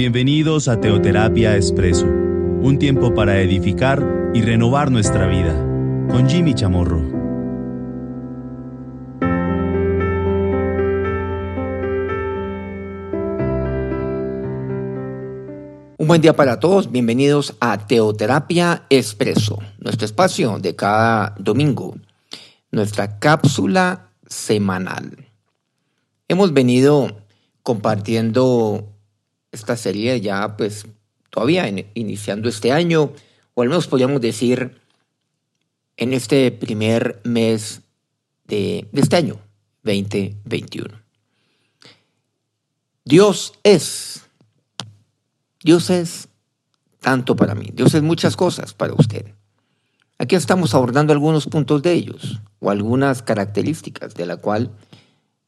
Bienvenidos a Teoterapia Expreso, un tiempo para edificar y renovar nuestra vida, con Jimmy Chamorro. Un buen día para todos, bienvenidos a Teoterapia Expreso, nuestro espacio de cada domingo, nuestra cápsula semanal. Hemos venido compartiendo esta serie ya pues todavía iniciando este año, o al menos podríamos decir en este primer mes de, de este año, 2021. Dios es, Dios es tanto para mí, Dios es muchas cosas para usted. Aquí estamos abordando algunos puntos de ellos o algunas características de la cual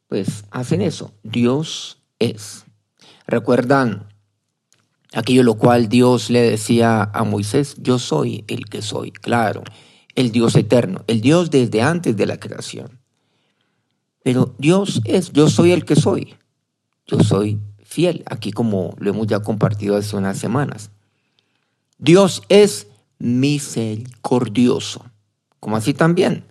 pues hacen eso. Dios es. ¿Recuerdan aquello lo cual Dios le decía a Moisés? Yo soy el que soy, claro, el Dios eterno, el Dios desde antes de la creación. Pero Dios es, yo soy el que soy, yo soy fiel, aquí como lo hemos ya compartido hace unas semanas. Dios es misericordioso, como así también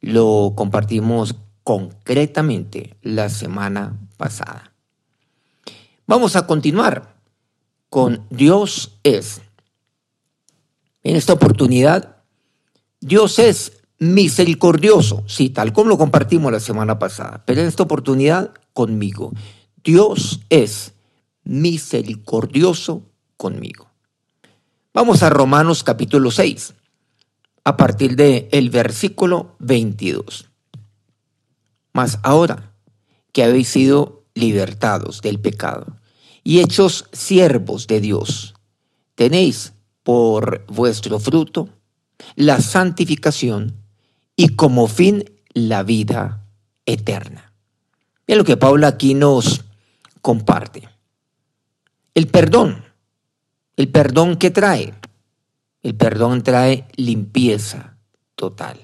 lo compartimos concretamente la semana pasada. Vamos a continuar con Dios es. En esta oportunidad, Dios es misericordioso, sí, tal como lo compartimos la semana pasada, pero en esta oportunidad conmigo. Dios es misericordioso conmigo. Vamos a Romanos capítulo 6, a partir del el versículo 22. Mas ahora que habéis sido libertados del pecado y hechos siervos de Dios. Tenéis por vuestro fruto la santificación y como fin la vida eterna. Mira lo que Pablo aquí nos comparte. El perdón, el perdón que trae, el perdón trae limpieza total.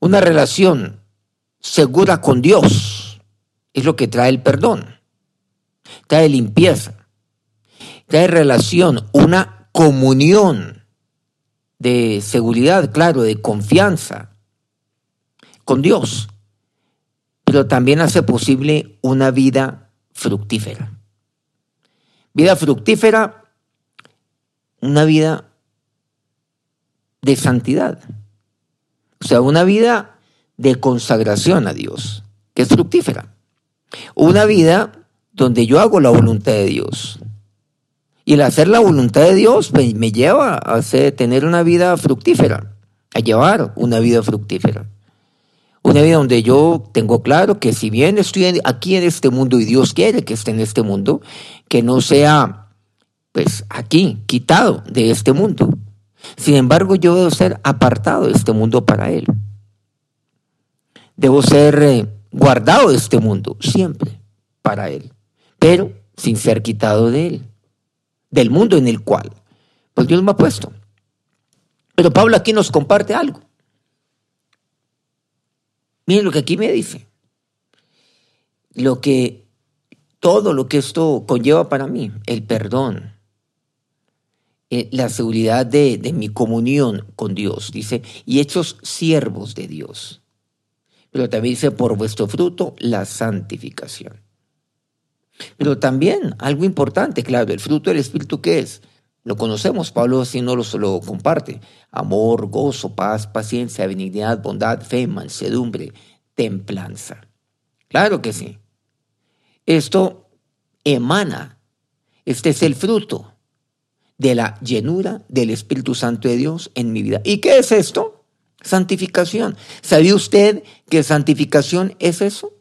Una relación segura con Dios es lo que trae el perdón. Trae limpieza, trae relación, una comunión de seguridad, claro, de confianza con Dios, pero también hace posible una vida fructífera. Vida fructífera, una vida de santidad, o sea, una vida de consagración a Dios, que es fructífera. Una vida donde yo hago la voluntad de Dios. Y el hacer la voluntad de Dios me, lleva a hacer, tener una vida fructífera, a llevar una vida fructífera. Una vida donde yo tengo claro que si bien estoy aquí en este mundo y Dios quiere que esté en este mundo, que no sea pues aquí, quitado de este mundo. Sin embargo, yo debo ser apartado de este mundo para Él. Debo ser eh, guardado de este mundo, siempre para Él, pero sin ser quitado de Él, del mundo en el cual, pues Dios me ha puesto. Pero Pablo aquí nos comparte algo. Miren lo que aquí me dice. Lo que, todo lo que esto conlleva para mí, el perdón, eh, la seguridad de, de mi comunión con Dios, dice, y hechos siervos de Dios pero también dice, por vuestro fruto, la santificación. Pero también algo importante, claro, el fruto del Espíritu, ¿qué es? Lo conocemos, Pablo así no lo, lo comparte. Amor, gozo, paz, paciencia, benignidad, bondad, fe, mansedumbre, templanza. Claro que sí. Esto emana, este es el fruto de la llenura del Espíritu Santo de Dios en mi vida. ¿Y qué es esto? Santificación. ¿Sabía usted que santificación es eso?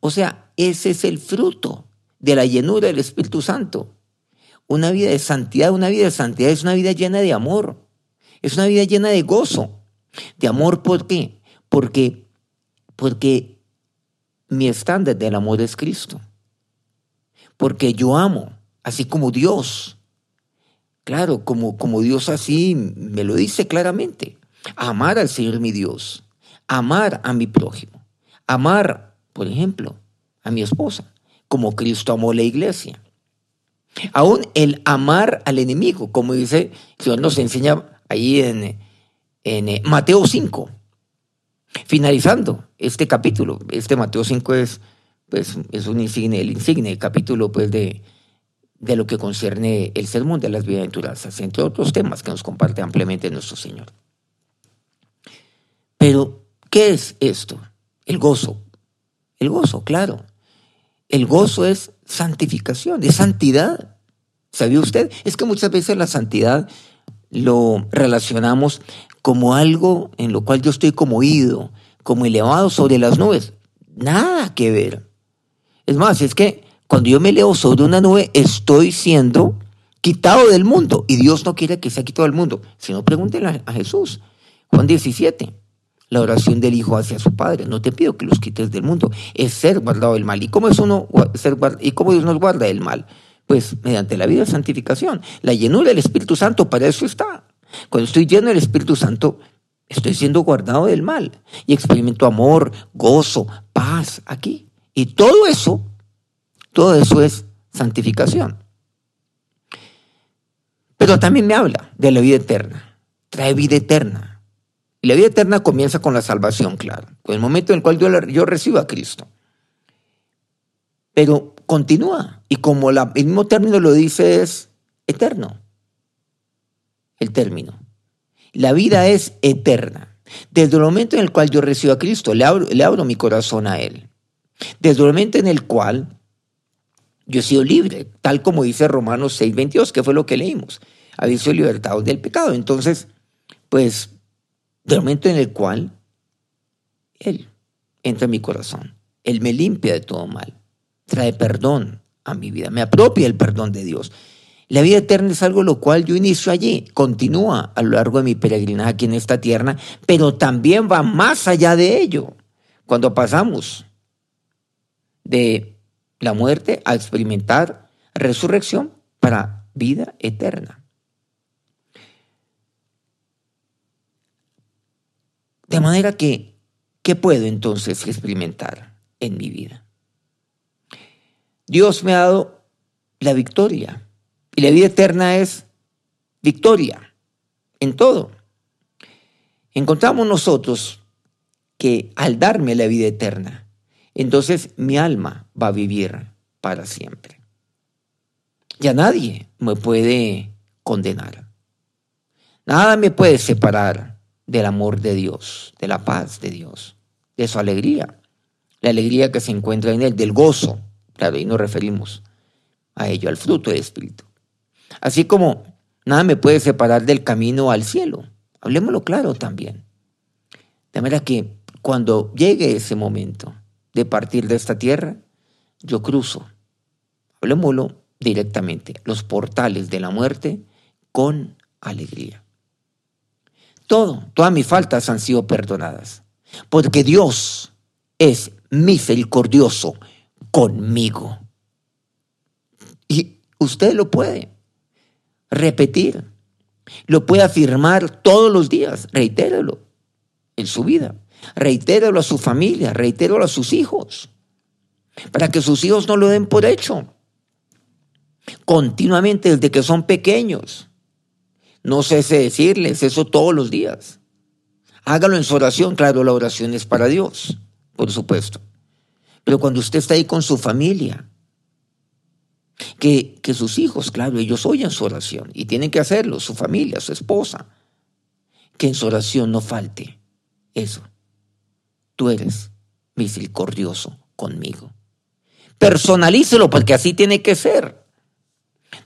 O sea, ese es el fruto de la llenura del Espíritu Santo. Una vida de santidad, una vida de santidad es una vida llena de amor. Es una vida llena de gozo. De amor, ¿por qué? Porque, porque mi estándar del amor es Cristo. Porque yo amo, así como Dios. Claro, como, como Dios así me lo dice claramente amar al Señor mi Dios, amar a mi prójimo, amar, por ejemplo, a mi esposa, como Cristo amó la iglesia. Aún el amar al enemigo, como dice, el Señor nos enseña ahí en, en eh, Mateo 5. Finalizando este capítulo, este Mateo 5 es, pues, es un insigne, el insigne capítulo pues, de, de lo que concierne el sermón de las bienaventuranzas, entre otros temas que nos comparte ampliamente nuestro Señor. Pero, ¿qué es esto? El gozo. El gozo, claro. El gozo es santificación, es santidad. ¿Sabía usted? Es que muchas veces la santidad lo relacionamos como algo en lo cual yo estoy como ido, como elevado sobre las nubes. Nada que ver. Es más, es que cuando yo me elevo sobre una nube, estoy siendo quitado del mundo. Y Dios no quiere que sea quitado del mundo. Si no, pregúntenle a Jesús. Juan 17. La oración del Hijo hacia su Padre. No te pido que los quites del mundo. Es ser guardado del mal. ¿Y cómo es uno ser ¿Y cómo Dios nos guarda del mal? Pues mediante la vida de santificación. La llenura del Espíritu Santo, para eso está. Cuando estoy lleno del Espíritu Santo, estoy siendo guardado del mal. Y experimento amor, gozo, paz aquí. Y todo eso, todo eso es santificación. Pero también me habla de la vida eterna. Trae vida eterna. Y la vida eterna comienza con la salvación, claro. Con el momento en el cual yo, recibo a Cristo. Pero continúa. Y como el mismo término lo dice, es eterno. El término. La vida es eterna. Desde el momento en el cual yo recibo a Cristo, le abro, le abro mi corazón a Él. Desde el momento en el cual yo he sido libre, tal como dice Romanos 6:22, que fue lo que leímos. Habéis sido libertados del pecado. Entonces, pues, del momento en el cual Él entra en mi corazón, Él me limpia de todo mal trae perdón a mi vida, me apropia el perdón de Dios. La vida eterna es algo lo cual yo inicio allí, continúa a lo largo de mi peregrinaje aquí en esta tierra, pero también va más allá de ello. Cuando pasamos de la muerte a experimentar resurrección para vida eterna. De manera que, ¿qué puedo entonces experimentar en mi vida? Dios me ha dado la victoria. Y la vida eterna es victoria en todo. Encontramos nosotros que al darme la vida eterna, entonces mi alma va a vivir para siempre. Ya nadie me puede condenar. Nada me puede separar del amor de Dios, de la paz de Dios, de su alegría, la alegría que se encuentra en Él, del gozo, Claro, y nos referimos a ello, al fruto del Espíritu. Así como nada me puede separar del camino al cielo. Hablemoslo claro también. De manera que cuando llegue ese momento de partir de esta tierra, yo cruzo, hablemoslo directamente, los portales de la muerte con alegría. Todo, todas mis faltas han sido perdonadas, porque Dios es misericordioso conmigo. Y usted lo puede repetir, lo puede afirmar todos los días, reitéralo en su vida, reitéralo a su familia, reitéralo a sus hijos, para que sus hijos no lo den por hecho. Continuamente desde que son pequeños. No cese decirles eso todos los días. Hágalo en su oración, claro, la oración es para Dios, por supuesto. Pero cuando usted está ahí con su familia, que, que sus hijos, claro, ellos oyen su oración y tienen que hacerlo, su familia, su esposa, que en su oración no falte eso. Tú eres misericordioso conmigo. Personalícelo porque así tiene que ser.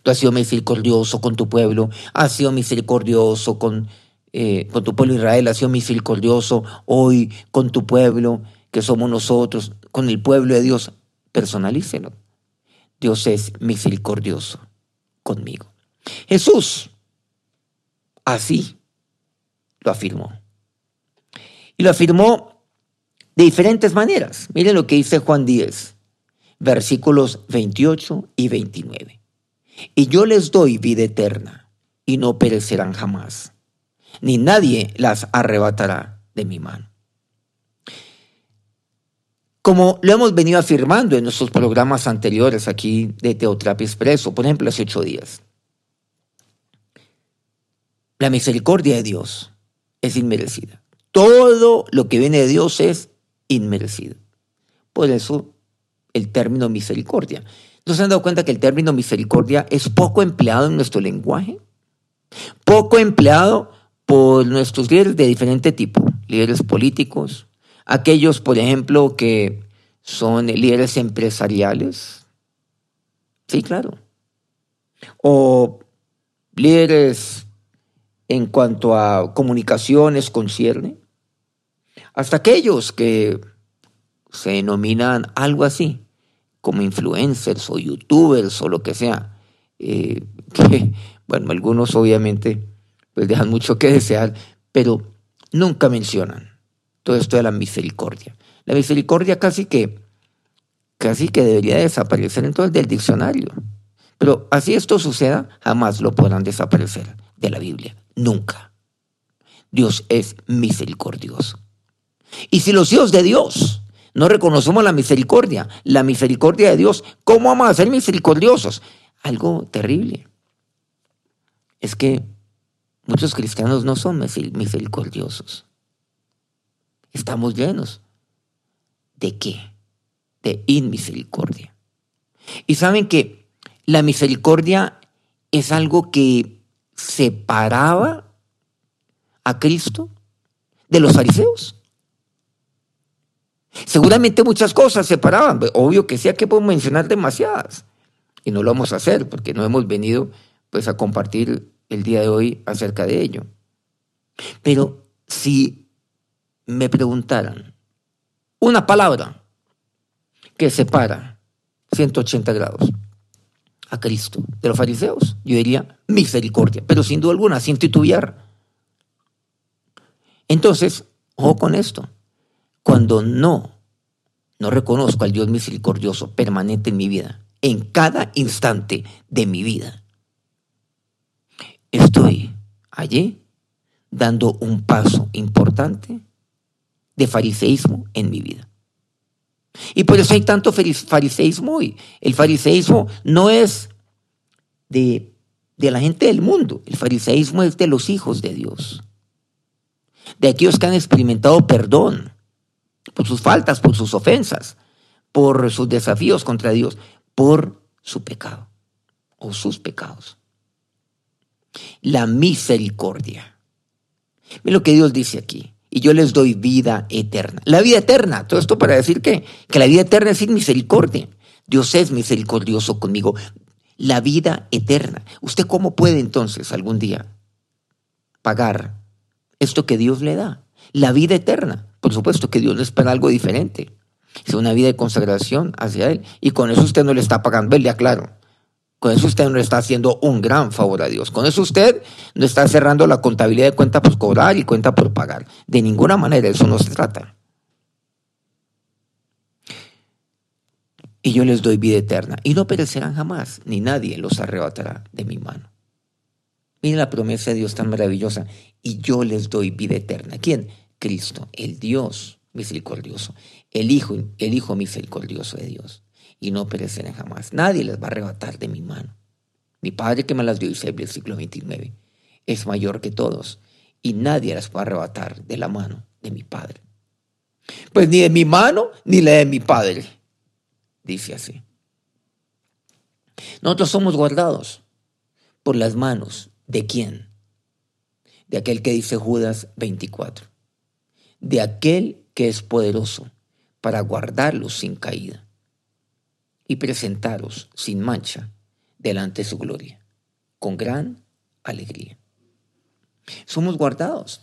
Tú has sido misericordioso con tu pueblo, has sido misericordioso con, eh, con tu pueblo Israel, has sido misericordioso hoy con tu pueblo que somos nosotros, con el pueblo de Dios, personalícelo. Dios es misericordioso conmigo. Jesús así lo afirmó. Y lo afirmó de diferentes maneras. Miren lo que dice Juan 10, versículos 28 y 29. Y yo les doy vida eterna y no perecerán jamás, ni nadie las arrebatará de mi mano. Como lo hemos venido afirmando en nuestros programas anteriores aquí de Teoterapia Expreso, por ejemplo, hace ocho días. La misericordia de Dios es inmerecida. Todo lo que viene de Dios es inmerecido. Por eso el término misericordia. ¿No se han dado cuenta que el término misericordia es poco empleado en nuestro lenguaje? Poco empleado por nuestros líderes de diferente tipo, líderes políticos, aquellos, por ejemplo, que son líderes empresariales. Sí, claro. O líderes en cuanto a comunicaciones concierne. Hasta aquellos que se denominan algo así, como influencers o youtubers o lo que sea, eh, que, bueno, algunos obviamente pues dejan mucho que desear, pero nunca mencionan todo esto de la misericordia. La misericordia casi que, casi que debería desaparecer entonces del diccionario. Pero así esto suceda, jamás lo podrán desaparecer de la Biblia. Nunca. Dios es misericordioso. Y si los hijos de Dios no reconocemos la misericordia, la misericordia de Dios, ¿cómo vamos a ser misericordiosos? Algo terrible. Es que muchos cristianos no son misericordiosos. Estamos llenos. ¿De qué? De inmisericordia. Y saben que la misericordia es algo que separaba a Cristo de los fariseos. Seguramente muchas cosas separaban, obvio que hay que mencionar demasiadas. Y no lo vamos a hacer porque no hemos venido pues a compartir el día de hoy acerca de ello. Pero si me preguntaran una palabra que separa 180 grados a Cristo de los fariseos, yo diría misericordia, pero sin duda alguna, sin titubear. Entonces, ojo con esto cuando no, no reconozco al Dios misericordioso permanente en mi vida, en cada instante de mi vida, estoy allí dando un paso importante de fariseísmo en mi vida. Y por eso hay tanto fariseísmo hoy. El fariseísmo no es de, de la gente del mundo, el fariseísmo es de los hijos de Dios, de aquellos que han experimentado perdón, por sus faltas, por sus ofensas, por sus desafíos contra Dios, por su pecado o sus pecados. La misericordia. Mira lo que Dios dice aquí. Y yo les doy vida eterna. La vida eterna. Todo esto para decir que, que la vida eterna es sin misericordia. Dios es misericordioso conmigo. La vida eterna. ¿Usted cómo puede entonces algún día pagar esto que Dios le da? La vida eterna. Por supuesto que Dios le espera algo diferente. Es una vida de consagración hacia Él. Y con eso usted no le está pagando, él le aclaro. Con eso usted no le está haciendo un gran favor a Dios. Con eso usted no está cerrando la contabilidad de cuenta por cobrar y cuenta por pagar. De ninguna manera, eso no se trata. Y yo les doy vida eterna. Y no perecerán jamás, ni nadie los arrebatará de mi mano. Miren la promesa de Dios tan maravillosa. Y yo les doy vida eterna. ¿Quién? Cristo, el Dios misericordioso, el Hijo, el Hijo misericordioso de Dios, y no perecerán jamás. Nadie les va a arrebatar de mi mano. Mi Padre que me las dio, dice el siglo 29, es mayor que todos, y nadie las va a arrebatar de la mano de mi Padre. Pues ni de mi mano ni la de mi Padre, dice así. Nosotros somos guardados por las manos de quién? De aquel que dice Judas 24 de aquel que es poderoso para guardarlos sin caída y presentaros sin mancha delante de su gloria, con gran alegría. Somos guardados.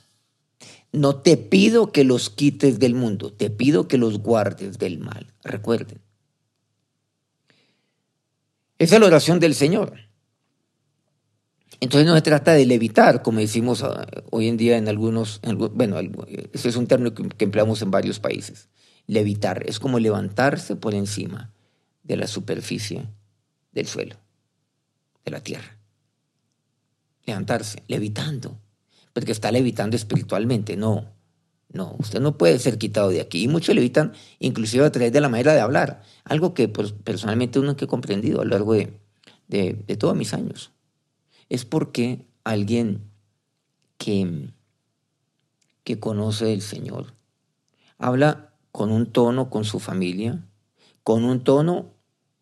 No te pido que los quites del mundo, te pido que los guardes del mal. Recuerden. Esa es la oración del Señor. Entonces no se trata de levitar, como decimos ah, hoy en día en algunos, bueno, ese es un término que, empleamos en varios países. Levitar es como levantarse por encima de la superficie del suelo, de la tierra. Levantarse, levitando, porque está levitando espiritualmente, no, No, usted no puede ser quitado de aquí. Y muchos le evitan, inclusive a través de la manera de hablar. Algo que pues, personalmente uno que he comprendido a lo largo de, de todos mis años. Es porque alguien que, que conoce el Señor habla con un tono con su familia, con un tono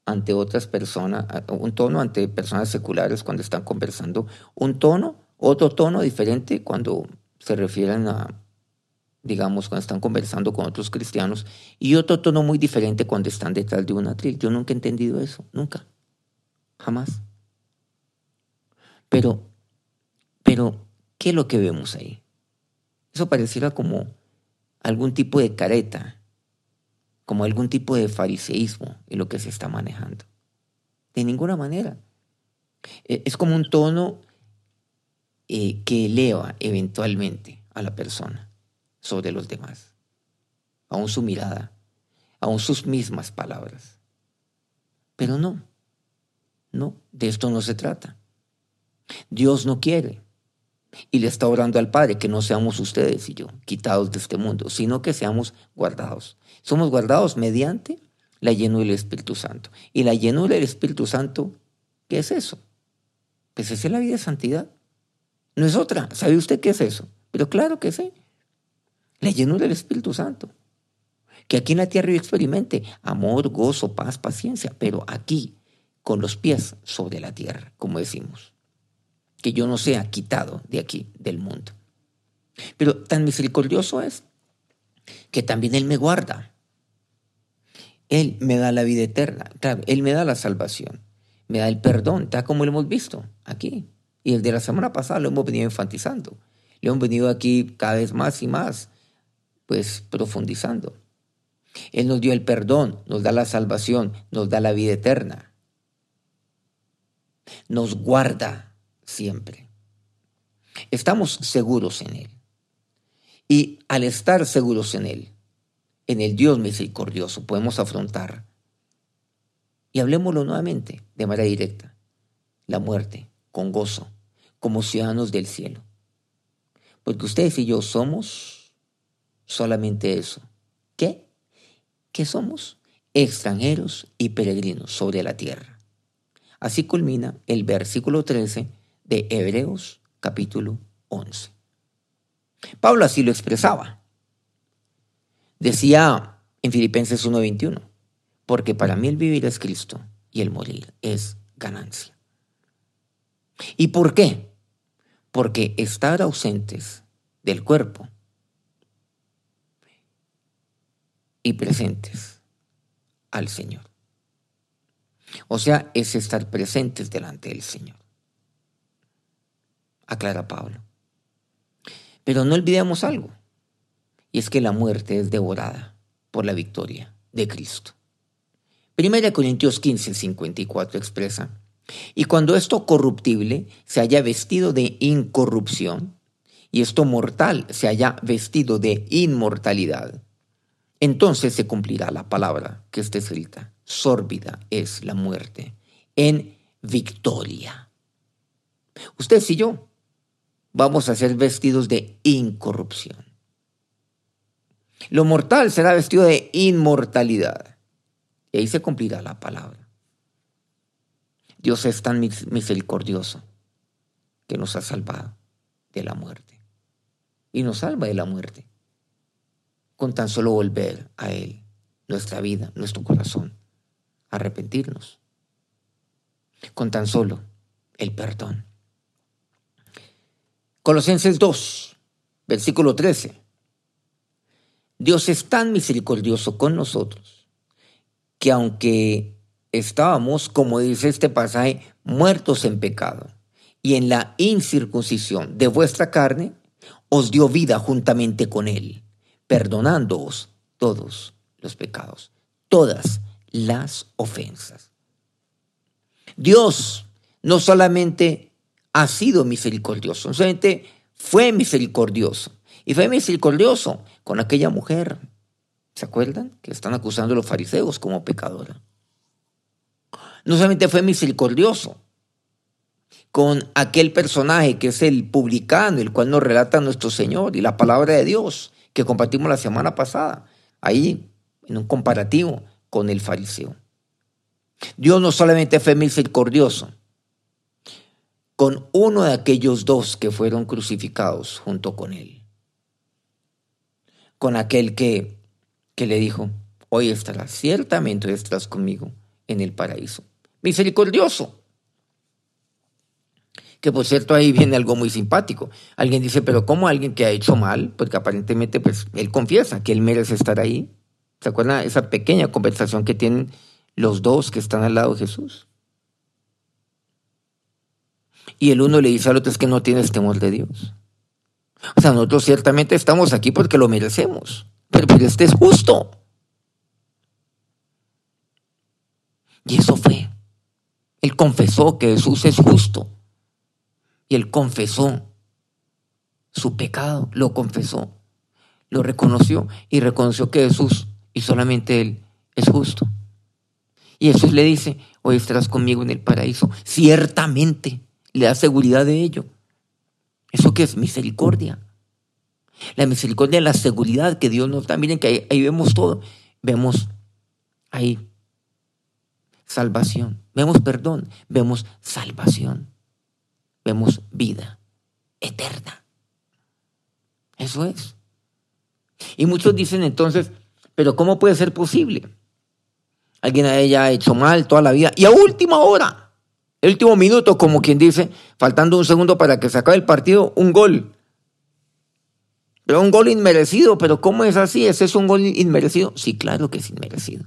ante otras personas, un tono ante personas seculares cuando están conversando, un tono, otro tono diferente cuando se refieren a, digamos, cuando están conversando con otros cristianos, y otro tono muy diferente cuando están detrás de un atril. Yo nunca he entendido eso, nunca, jamás. Pero, pero, ¿qué es lo que vemos ahí? Eso pareciera como algún tipo de careta, como algún tipo de fariseísmo en lo que se está manejando. De ninguna manera. E, es como un tono eh, que eleva eventualmente a la persona sobre los demás, aún su mirada, aún sus mismas palabras. Pero no, no, de esto no se trata. Dios no quiere y le está orando al Padre que no seamos ustedes y yo quitados de este mundo, sino que seamos guardados. Somos guardados mediante la llenura del Espíritu Santo. Y la llenura del Espíritu Santo, ¿qué es eso? Pues es la vida de santidad. No es otra. ¿Sabe usted qué es eso? Pero claro que sí. La llenura del Espíritu Santo. Que aquí en la tierra yo experimente amor, gozo, paz, paciencia, pero aquí, con los pies sobre la tierra, como decimos que yo no sea quitado de aquí, del mundo. Pero tan misericordioso es que también Él me guarda. Él me da la vida eterna. Él me da la salvación. Me da el perdón, tal como lo hemos visto aquí. Y el de la semana pasada lo hemos venido enfatizando. Lo hemos venido aquí cada vez más y más, pues profundizando. Él nos dio el perdón, nos da la salvación, nos da la vida eterna. Nos guarda siempre. Estamos seguros en Él. Y al estar seguros en Él, en el Dios misericordioso, podemos afrontar, y hablemoslo nuevamente de manera directa, la muerte con gozo, como ciudadanos del cielo. Porque ustedes y yo somos solamente eso. ¿Qué? ¿Qué somos? Extranjeros y peregrinos sobre la tierra. Así culmina el versículo 13 de Hebreos capítulo 11. Pablo así lo expresaba. Decía en Filipenses 1:21, porque para mí el vivir es Cristo y el morir es ganancia. ¿Y por qué? Porque estar ausentes del cuerpo y presentes al Señor. O sea, es estar presentes delante del Señor aclara Pablo. Pero no olvidemos algo, y es que la muerte es devorada por la victoria de Cristo. Primera Corintios 15, 54 expresa, y cuando esto corruptible se haya vestido de incorrupción, y esto mortal se haya vestido de inmortalidad, entonces se cumplirá la palabra que está escrita. Sórbida es la muerte en victoria. Usted y yo vamos a ser vestidos de incorrupción. Lo mortal será vestido de inmortalidad. Y ahí se cumplirá la palabra. Dios es tan misericordioso que nos ha salvado de la muerte. Y nos salva de la muerte. Con tan solo volver a Él, nuestra vida, nuestro corazón, arrepentirnos. Con tan solo el perdón. Colosenses 2, versículo 13. Dios es tan misericordioso con nosotros que aunque estábamos, como dice este pasaje, muertos en pecado y en la incircuncisión de vuestra carne, os dio vida juntamente con Él, perdonándoos todos los pecados, todas las ofensas. Dios no solamente ha sido misericordioso, no solamente fue misericordioso, y fue misericordioso con aquella mujer, ¿se acuerdan? Que están acusando a los fariseos como pecadora. No solamente fue misericordioso con aquel personaje que es el publicano, el cual nos relata nuestro Señor y la palabra de Dios, que compartimos la semana pasada, ahí en un comparativo con el fariseo. Dios no solamente fue misericordioso con uno de aquellos dos que fueron crucificados junto con él, con aquel que, que le dijo, hoy estarás, ciertamente estarás conmigo en el paraíso. Misericordioso. Que por cierto ahí viene algo muy simpático. Alguien dice, pero ¿cómo alguien que ha hecho mal? Porque aparentemente pues él confiesa que él merece estar ahí. ¿Se acuerdan esa pequeña conversación que tienen los dos que están al lado de Jesús? Y el uno le dice al otro es que no tienes temor de Dios. O sea, nosotros ciertamente estamos aquí porque lo merecemos, pero, pero este es justo. Y eso fue. Él confesó que Jesús es justo. Y él confesó su pecado, lo confesó, lo reconoció y reconoció que Jesús y solamente Él es justo. Y Jesús le dice, hoy estarás conmigo en el paraíso. Ciertamente le da seguridad de ello. ¿Eso que es misericordia? La misericordia es la seguridad que Dios nos da. Miren que ahí, ahí vemos todo. Vemos ahí salvación. Vemos perdón. Vemos salvación vemos vida eterna. Eso es. Y muchos dicen entonces, pero ¿cómo puede ser posible? Alguien ha hecho mal toda la vida y a última hora, el último minuto, como quien dice, faltando un segundo para que se acabe el partido, un gol. Pero un gol inmerecido, pero ¿cómo es así? ¿Ese es un gol inmerecido? Sí, claro que es inmerecido.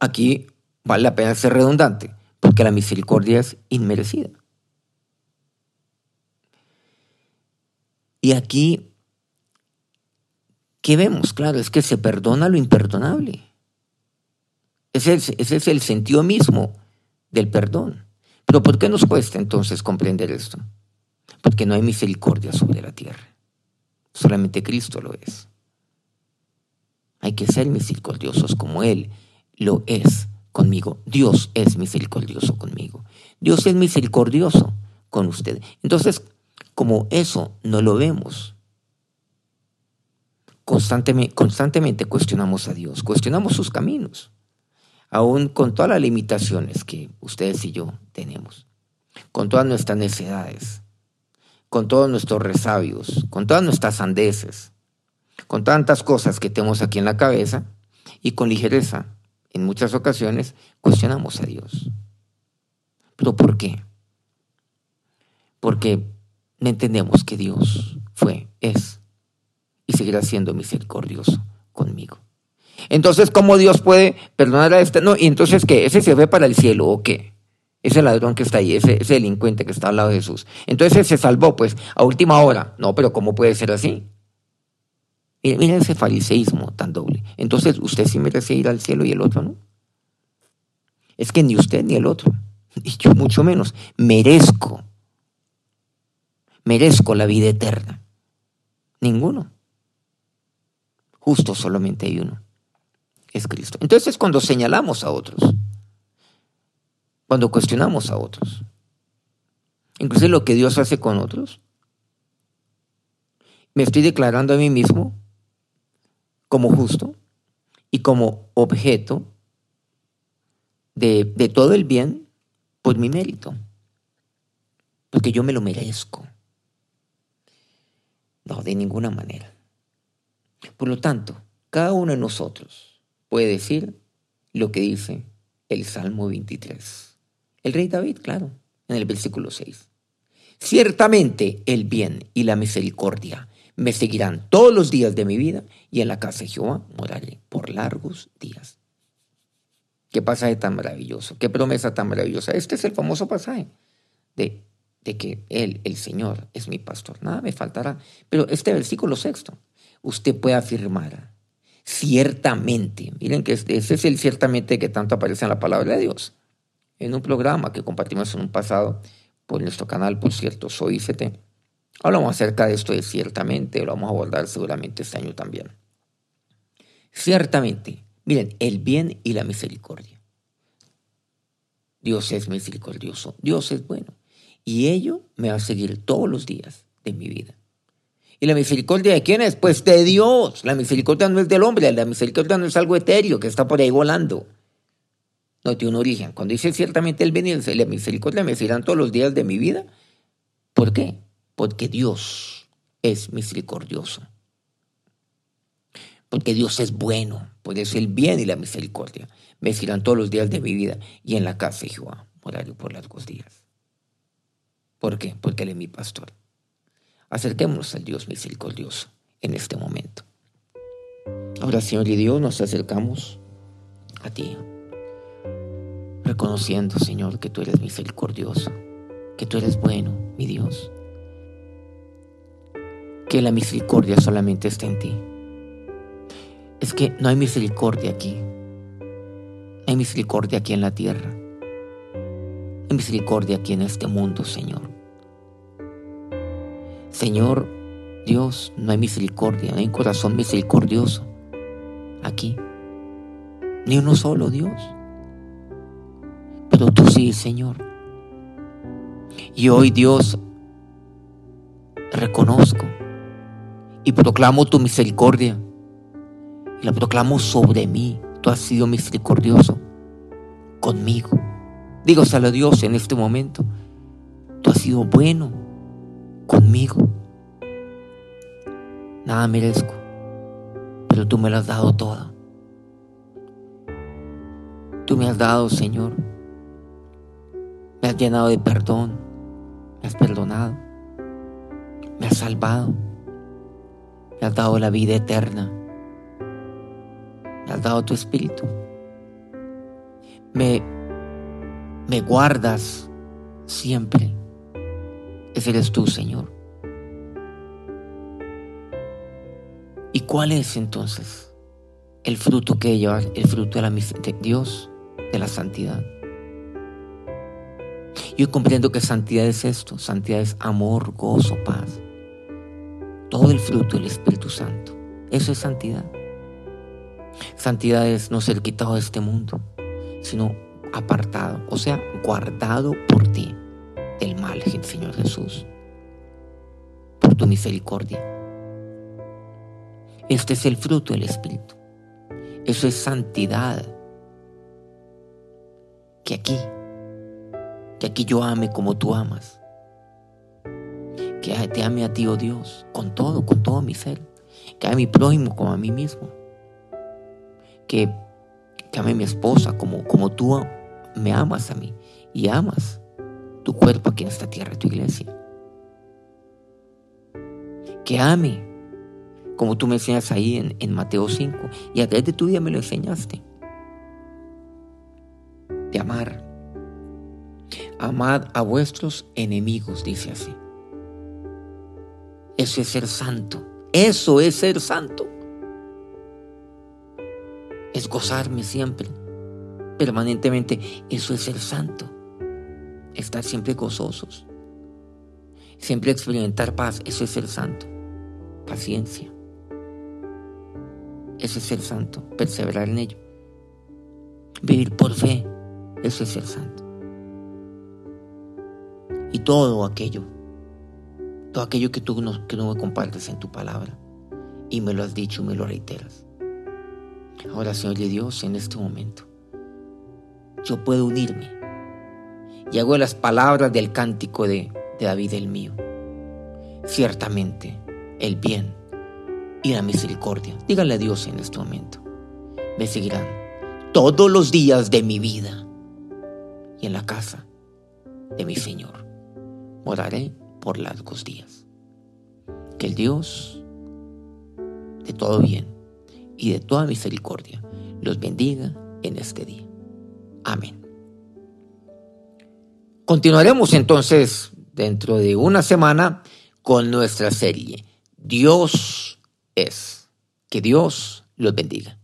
Aquí vale la pena ser redundante porque la misericordia es inmerecida. Y aquí, ¿qué vemos? Claro, es que se perdona lo imperdonable. Ese es, ese es el sentido mismo del perdón. Pero ¿por qué nos cuesta entonces comprender esto? Porque no hay misericordia sobre la tierra. Solamente Cristo lo es. Hay que ser misericordiosos como Él lo es conmigo. Dios es misericordioso conmigo. Dios es misericordioso con usted. Entonces, como eso no lo vemos, constantemente, constantemente cuestionamos a Dios, cuestionamos sus caminos, aún con todas las limitaciones que ustedes y yo tenemos, con todas nuestras necesidades, con todos nuestros resabios, con todas nuestras sandeces, con tantas cosas que tenemos aquí en la cabeza y con ligereza en muchas ocasiones cuestionamos a Dios. ¿Pero por qué? Porque no entendemos que Dios fue, es y seguirá siendo misericordioso conmigo. Entonces, ¿cómo Dios puede perdonar a este? No, y entonces, ¿qué? ¿Ese se fue para el cielo o qué? Ese ladrón que está ahí, ese, delincuente que está al lado de Jesús. Entonces se salvó, pues, a última hora. No, pero ¿cómo puede ser así? Mira ese fariseísmo tan doble. Entonces, usted sí merece ir al cielo y el otro no. Es que ni usted ni el otro, y yo mucho menos, merezco, merezco la vida eterna. Ninguno. Justo solamente hay uno. Es Cristo. Entonces, cuando señalamos a otros, cuando cuestionamos a otros, incluso lo que Dios hace con otros, me estoy declarando a mí mismo como justo y como objeto de, todo el bien por mi mérito, porque yo me lo merezco. No, de ninguna manera. Por lo tanto, cada uno de nosotros puede decir lo que dice el Salmo 23. El rey David, claro, en el versículo 6. Ciertamente el bien y la misericordia me seguirán todos los días de mi vida y en la casa de Jehová moraré por largos días. Qué pasaje tan maravilloso, qué promesa tan maravillosa. Este es el famoso pasaje de, de que Él, el Señor, es mi pastor. Nada me faltará. Pero este versículo sexto, usted puede afirmar ciertamente, miren que ese es el ciertamente que tanto aparece en la palabra de Dios. En un programa que compartimos en un pasado por nuestro canal, por cierto, Soy ICT Hablamos acerca de esto de ciertamente, lo vamos a abordar seguramente este año también. Ciertamente, miren, el bien y la misericordia. Dios es misericordioso, Dios es bueno. Y ello me va a seguir todos los días de mi vida. ¿Y la misericordia de quién es? Pues de Dios. La misericordia no es del hombre, la misericordia no es algo etéreo que está por ahí volando. No tiene un origen. Cuando dice ciertamente el venir, la misericordia me serán todos los días de mi vida. ¿Por qué? Porque Dios es misericordioso. Porque Dios es bueno. Por eso el bien y la misericordia me serán todos los días de mi vida. Y en la casa de Jehová moraré por largos días. ¿Por qué? Porque Él es mi pastor. Acerquémonos al Dios misericordioso en este momento. Ahora, Señor y Dios, nos acercamos a ti, reconociendo, Señor, que tú eres misericordioso, que tú eres bueno, mi Dios, que la misericordia solamente está en ti. Es que no hay misericordia aquí, no hay misericordia aquí en la tierra, hay misericordia aquí en este mundo, Señor. Señor Dios, no hay misericordia, no hay corazón misericordioso aquí. Ni uno solo, Dios. Pero tú sí, Señor. Y hoy, Dios, reconozco y proclamo tu misericordia. Y la proclamo sobre mí. Tú has sido misericordioso conmigo. Dígoselo a Dios en este momento. Tú has sido bueno conmigo. Nada merezco, pero tú me lo has dado todo. Tú me has dado, Señor. Me has llenado de perdón. Me has perdonado. Me has salvado. Me has dado la vida eterna. Me has dado tu espíritu. Me, me guardas siempre. Ese eres tú, Señor. ¿Y cuál es entonces el fruto que lleva, el fruto de, la, de Dios, de la santidad? Yo comprendo que santidad es esto, santidad es amor, gozo, paz. Todo el fruto del Espíritu Santo. Eso es santidad. Santidad es no ser quitado de este mundo, sino apartado, o sea, guardado por ti del mal, Señor Jesús, por tu misericordia. Este es el fruto del Espíritu. Eso es santidad. Que aquí, que aquí yo ame como tú amas. Que te ame a ti, oh Dios, con todo, con todo mi ser. Que ame a mi prójimo como a mí mismo. Que, que ame a mi esposa como, como tú me amas a mí y amas tu cuerpo aquí en esta tierra, tu iglesia. Que ame, como tú me enseñas ahí en, en Mateo 5, y a través de tu vida me lo enseñaste. De amar. Amad a vuestros enemigos, dice así. Eso es ser santo. Eso es ser santo. Es gozarme siempre, permanentemente. Eso es ser santo estar siempre gozosos, siempre experimentar paz, eso es ser santo, paciencia, eso es ser santo, perseverar en ello, vivir por fe, eso es ser santo. Y todo aquello, todo aquello que tú no, que no me compartes en tu palabra y me lo has dicho, me lo reiteras. Ahora, Señor de Dios, en este momento, yo puedo unirme y hago las palabras del cántico de, David el mío. Ciertamente, el bien y la misericordia, díganle a Dios en este momento, me seguirán todos los días de mi vida y en la casa de mi Señor. Moraré por largos días. Que el Dios de todo bien y de toda misericordia los bendiga en este día. Amén. Continuaremos entonces dentro de una semana con nuestra serie. Dios es. Que Dios los bendiga.